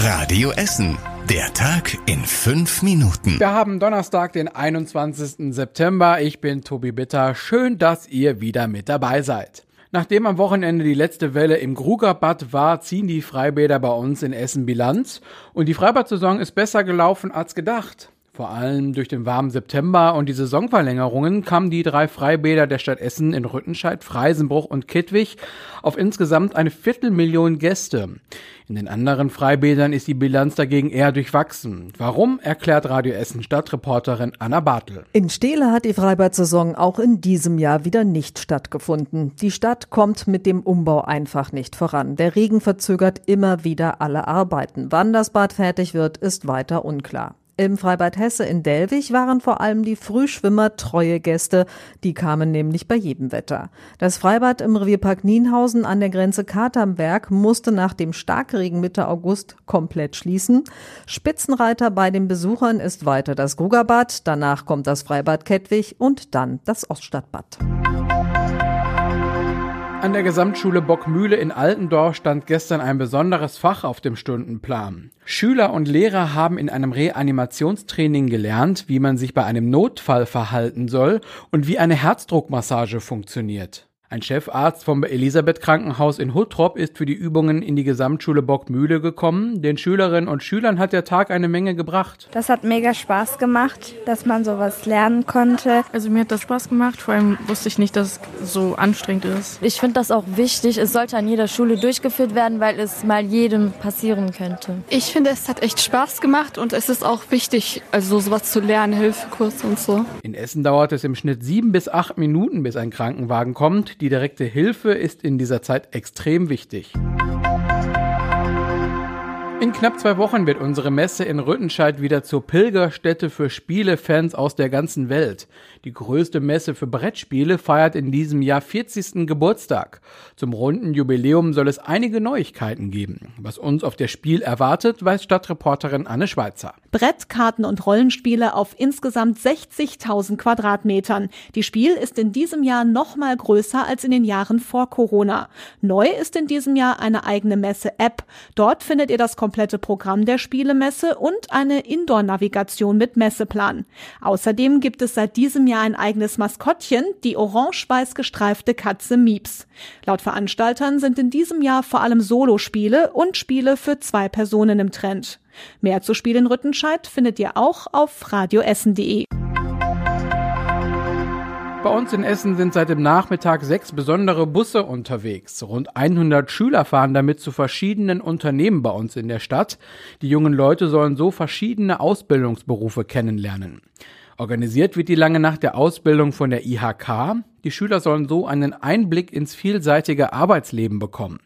Radio Essen. Der Tag in fünf Minuten. Wir haben Donnerstag, den 21. September. Ich bin Tobi Bitter. Schön, dass ihr wieder mit dabei seid. Nachdem am Wochenende die letzte Welle im Grugerbad war, ziehen die Freibäder bei uns in Essen Bilanz. Und die Freibad-Saison ist besser gelaufen als gedacht. Vor allem durch den warmen September und die Saisonverlängerungen kamen die drei Freibäder der Stadt Essen in Rüttenscheid, Freisenbruch und Kittwig auf insgesamt eine Viertelmillion Gäste. In den anderen Freibädern ist die Bilanz dagegen eher durchwachsen. Warum, erklärt Radio Essen Stadtreporterin Anna Bartel. In Steele hat die Freibad-Saison auch in diesem Jahr wieder nicht stattgefunden. Die Stadt kommt mit dem Umbau einfach nicht voran. Der Regen verzögert immer wieder alle Arbeiten. Wann das Bad fertig wird, ist weiter unklar. Im Freibad Hesse in Delwig waren vor allem die Frühschwimmer treue Gäste. Die kamen nämlich bei jedem Wetter. Das Freibad im Revierpark Nienhausen an der Grenze Katernberg musste nach dem Starkregen Mitte August komplett schließen. Spitzenreiter bei den Besuchern ist weiter das Grugerbad, danach kommt das Freibad Kettwig und dann das Oststadtbad. An der Gesamtschule Bockmühle in Altendorf stand gestern ein besonderes Fach auf dem Stundenplan. Schüler und Lehrer haben in einem Reanimationstraining gelernt, wie man sich bei einem Notfall verhalten soll und wie eine Herzdruckmassage funktioniert. Ein Chefarzt vom Elisabeth Krankenhaus in Huttrop ist für die Übungen in die Gesamtschule Bockmühle gekommen. Den Schülerinnen und Schülern hat der Tag eine Menge gebracht. Das hat mega Spaß gemacht, dass man sowas lernen konnte. Also mir hat das Spaß gemacht, vor allem wusste ich nicht, dass es so anstrengend ist. Ich finde das auch wichtig. Es sollte an jeder Schule durchgeführt werden, weil es mal jedem passieren könnte. Ich finde, es hat echt Spaß gemacht und es ist auch wichtig, also sowas zu lernen, Hilfekurs und so. In Essen dauert es im Schnitt sieben bis acht Minuten, bis ein Krankenwagen kommt. Die direkte Hilfe ist in dieser Zeit extrem wichtig. In knapp zwei Wochen wird unsere Messe in Rüttenscheid wieder zur Pilgerstätte für Spielefans aus der ganzen Welt. Die größte Messe für Brettspiele feiert in diesem Jahr 40. Geburtstag. Zum runden Jubiläum soll es einige Neuigkeiten geben. Was uns auf der Spiel erwartet, weiß Stadtreporterin Anne Schweizer. Brettkarten und Rollenspiele auf insgesamt 60.000 Quadratmetern. Die Spiel ist in diesem Jahr noch mal größer als in den Jahren vor Corona. Neu ist in diesem Jahr eine eigene Messe-App. Dort findet ihr das komplette Programm der Spielemesse und eine Indoor-Navigation mit Messeplan. Außerdem gibt es seit diesem Jahr ein eigenes Maskottchen, die orange-weiß gestreifte Katze Mieps. Laut Veranstaltern sind in diesem Jahr vor allem Solospiele und Spiele für zwei Personen im Trend. Mehr zu Spielen Rüttenscheid findet ihr auch auf radioessen.de. Bei uns in Essen sind seit dem Nachmittag sechs besondere Busse unterwegs. Rund 100 Schüler fahren damit zu verschiedenen Unternehmen bei uns in der Stadt. Die jungen Leute sollen so verschiedene Ausbildungsberufe kennenlernen. Organisiert wird die lange Nacht der Ausbildung von der IHK. Die Schüler sollen so einen Einblick ins vielseitige Arbeitsleben bekommen.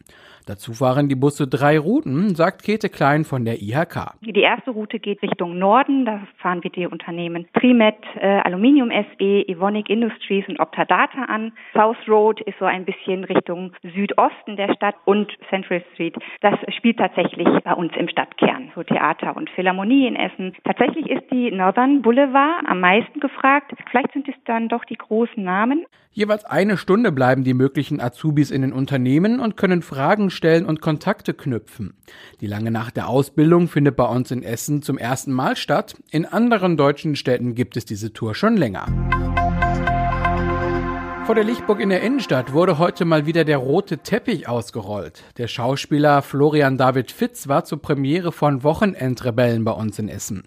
Dazu fahren die Busse drei Routen, sagt Käthe Klein von der IHK. Die erste Route geht Richtung Norden. Da fahren wir die Unternehmen Trimet, äh, Aluminium SE, Evonik Industries und Optadata an. South Road ist so ein bisschen Richtung Südosten der Stadt und Central Street. Das spielt tatsächlich bei uns im Stadtkern. So Theater und Philharmonie in Essen. Tatsächlich ist die Northern Boulevard am meisten gefragt. Vielleicht sind es dann doch die großen Namen. Jeweils eine Stunde bleiben die möglichen Azubis in den Unternehmen und können Fragen stellen und Kontakte knüpfen. Die lange Nacht der Ausbildung findet bei uns in Essen zum ersten Mal statt. In anderen deutschen Städten gibt es diese Tour schon länger. Vor der Lichtburg in der Innenstadt wurde heute mal wieder der rote Teppich ausgerollt. Der Schauspieler Florian David Fitz war zur Premiere von Wochenendrebellen bei uns in Essen.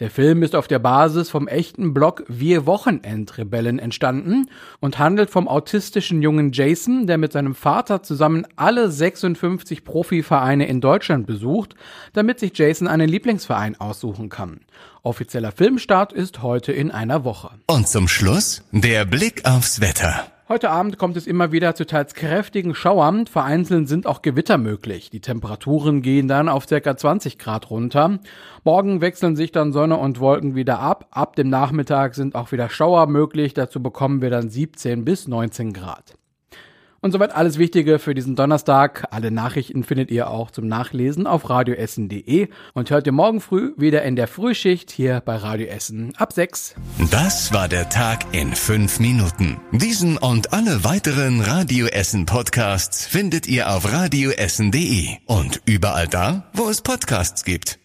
Der Film ist auf der Basis vom echten Blog Wir Wochenendrebellen entstanden und handelt vom autistischen jungen Jason, der mit seinem Vater zusammen alle 56 Profivereine in Deutschland besucht, damit sich Jason einen Lieblingsverein aussuchen kann. Offizieller Filmstart ist heute in einer Woche. Und zum Schluss der Blick aufs Wetter. Heute Abend kommt es immer wieder zu teils kräftigen Schauern. Vereinzelt sind auch Gewitter möglich. Die Temperaturen gehen dann auf ca. 20 Grad runter. Morgen wechseln sich dann Sonne und Wolken wieder ab. Ab dem Nachmittag sind auch wieder Schauer möglich. Dazu bekommen wir dann 17 bis 19 Grad. Und soweit alles Wichtige für diesen Donnerstag. Alle Nachrichten findet ihr auch zum Nachlesen auf radioessen.de und hört ihr morgen früh wieder in der Frühschicht hier bei Radio Essen ab 6. Das war der Tag in fünf Minuten. Diesen und alle weiteren Radio Essen Podcasts findet ihr auf radioessen.de und überall da, wo es Podcasts gibt.